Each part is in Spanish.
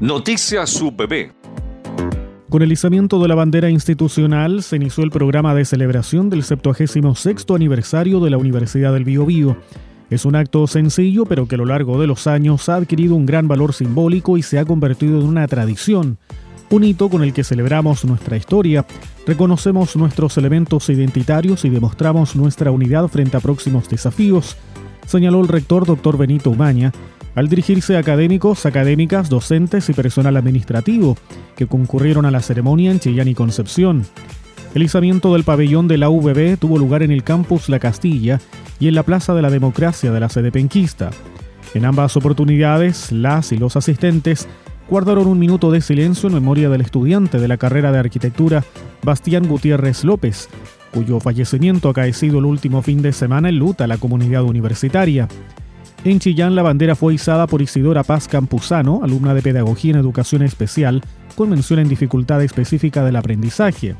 Noticias UPB. Con el izamiento de la bandera institucional se inició el programa de celebración del 76 aniversario de la Universidad del Biobío. Es un acto sencillo, pero que a lo largo de los años ha adquirido un gran valor simbólico y se ha convertido en una tradición, un hito con el que celebramos nuestra historia, reconocemos nuestros elementos identitarios y demostramos nuestra unidad frente a próximos desafíos, señaló el rector doctor Benito Umaña al dirigirse a académicos, académicas, docentes y personal administrativo que concurrieron a la ceremonia en Chillán y Concepción. El izamiento del pabellón de la UBB tuvo lugar en el campus La Castilla y en la Plaza de la Democracia de la sede penquista. En ambas oportunidades, las y los asistentes guardaron un minuto de silencio en memoria del estudiante de la carrera de arquitectura Bastián Gutiérrez López, cuyo fallecimiento ha acaecido el último fin de semana en luta a la comunidad universitaria. En Chillán la bandera fue izada por Isidora Paz Campuzano, alumna de Pedagogía en Educación Especial, con mención en dificultad específica del aprendizaje.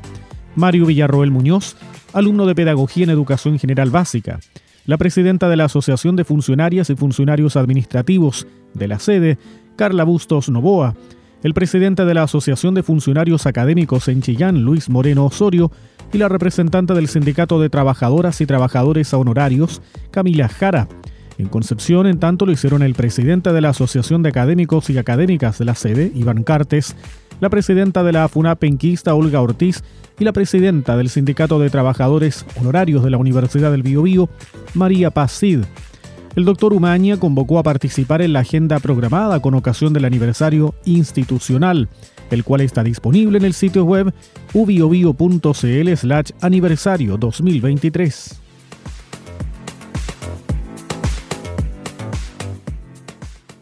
Mario Villarroel Muñoz, alumno de Pedagogía en Educación General Básica. La presidenta de la Asociación de Funcionarias y Funcionarios Administrativos de la sede, Carla Bustos Novoa. El presidente de la Asociación de Funcionarios Académicos en Chillán, Luis Moreno Osorio, y la representante del Sindicato de Trabajadoras y Trabajadores Honorarios, Camila Jara. En Concepción, en tanto, lo hicieron el presidente de la Asociación de Académicos y Académicas de la sede, Iván Cartes, la presidenta de la FUNA Penquista, Olga Ortiz, y la presidenta del Sindicato de Trabajadores Honorarios de la Universidad del Biobío, María Paz Cid. El doctor Umaña convocó a participar en la agenda programada con ocasión del aniversario institucional, el cual está disponible en el sitio web ubiobio.cl slash aniversario 2023.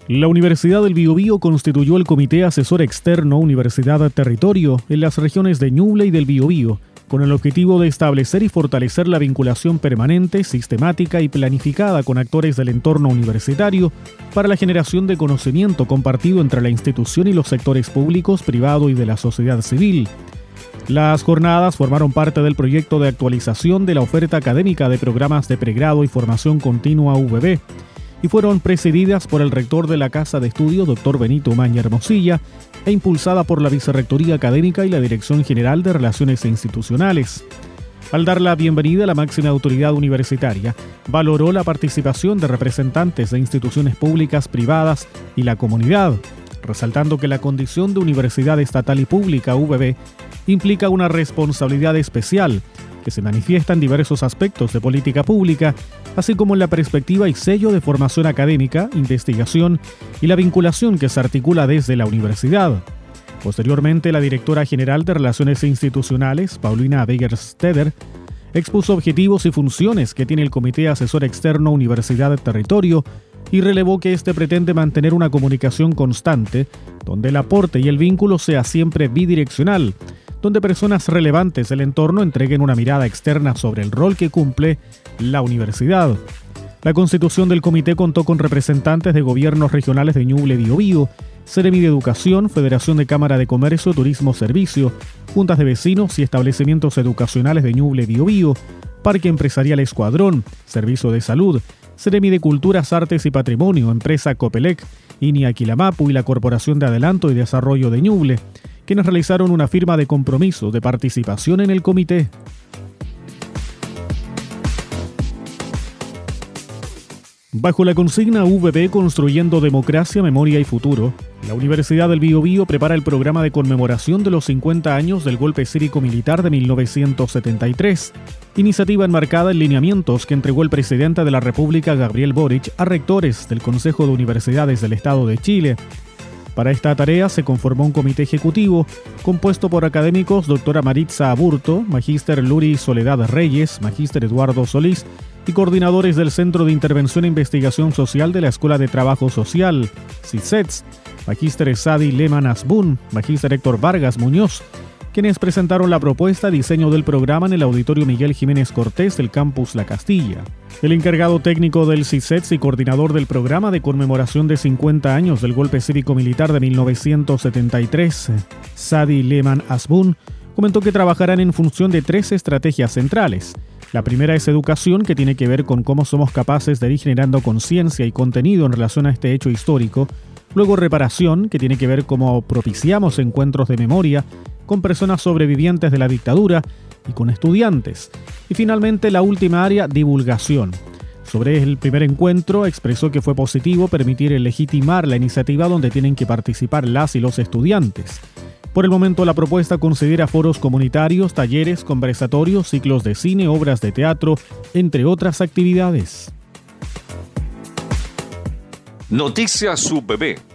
La Universidad del Biobío constituyó el Comité Asesor Externo Universidad Territorio en las regiones de Ñuble y del Biobío, con el objetivo de establecer y fortalecer la vinculación permanente, sistemática y planificada con actores del entorno universitario para la generación de conocimiento compartido entre la institución y los sectores públicos, privado y de la sociedad civil. Las jornadas formaron parte del proyecto de actualización de la oferta académica de programas de pregrado y formación continua UBB y fueron presididas por el rector de la Casa de Estudios, doctor Benito Maña Hermosilla, e impulsada por la Vicerrectoría Académica y la Dirección General de Relaciones Institucionales. Al dar la bienvenida la máxima autoridad universitaria, valoró la participación de representantes de instituciones públicas, privadas y la comunidad, resaltando que la condición de universidad estatal y pública UBB implica una responsabilidad especial que se manifiesta en diversos aspectos de política pública, así como en la perspectiva y sello de formación académica, investigación y la vinculación que se articula desde la universidad. Posteriormente, la directora general de Relaciones Institucionales, Paulina Begersteder, expuso objetivos y funciones que tiene el Comité Asesor Externo Universidad Territorio y relevó que éste pretende mantener una comunicación constante, donde el aporte y el vínculo sea siempre bidireccional, donde personas relevantes del entorno entreguen una mirada externa sobre el rol que cumple la universidad. La constitución del comité contó con representantes de gobiernos regionales de Ñuble Biobío, Ceremi de Educación, Federación de Cámara de Comercio, Turismo, Servicio, juntas de vecinos y establecimientos educacionales de Ñuble Biobío, Parque Empresarial Escuadrón, Servicio de Salud, Ceremi de Culturas, Artes y Patrimonio, Empresa Copelec, INIA Quilamapu y la Corporación de Adelanto y Desarrollo de Ñuble, quienes realizaron una firma de compromiso de participación en el comité. Bajo la consigna VB Construyendo Democracia, Memoria y Futuro, la Universidad del Biobío prepara el programa de conmemoración de los 50 años del golpe cívico-militar de 1973, iniciativa enmarcada en lineamientos que entregó el presidente de la República, Gabriel Boric, a rectores del Consejo de Universidades del Estado de Chile, para esta tarea se conformó un comité ejecutivo compuesto por académicos doctora Maritza Aburto, magíster Luri Soledad Reyes, magíster Eduardo Solís y coordinadores del Centro de Intervención e Investigación Social de la Escuela de Trabajo Social, CISETS, magíster Sadi Leman Asbun, magíster Héctor Vargas Muñoz, quienes presentaron la propuesta diseño del programa en el Auditorio Miguel Jiménez Cortés del campus La Castilla. El encargado técnico del CISETS y coordinador del programa de conmemoración de 50 años del golpe cívico-militar de 1973, Sadi Lehman Asbun, comentó que trabajarán en función de tres estrategias centrales. La primera es educación, que tiene que ver con cómo somos capaces de ir generando conciencia y contenido en relación a este hecho histórico, Luego reparación, que tiene que ver cómo propiciamos encuentros de memoria con personas sobrevivientes de la dictadura y con estudiantes. Y finalmente la última área, divulgación. Sobre el primer encuentro expresó que fue positivo permitir legitimar la iniciativa donde tienen que participar las y los estudiantes. Por el momento la propuesta considera foros comunitarios, talleres, conversatorios, ciclos de cine, obras de teatro, entre otras actividades. Noticias UPB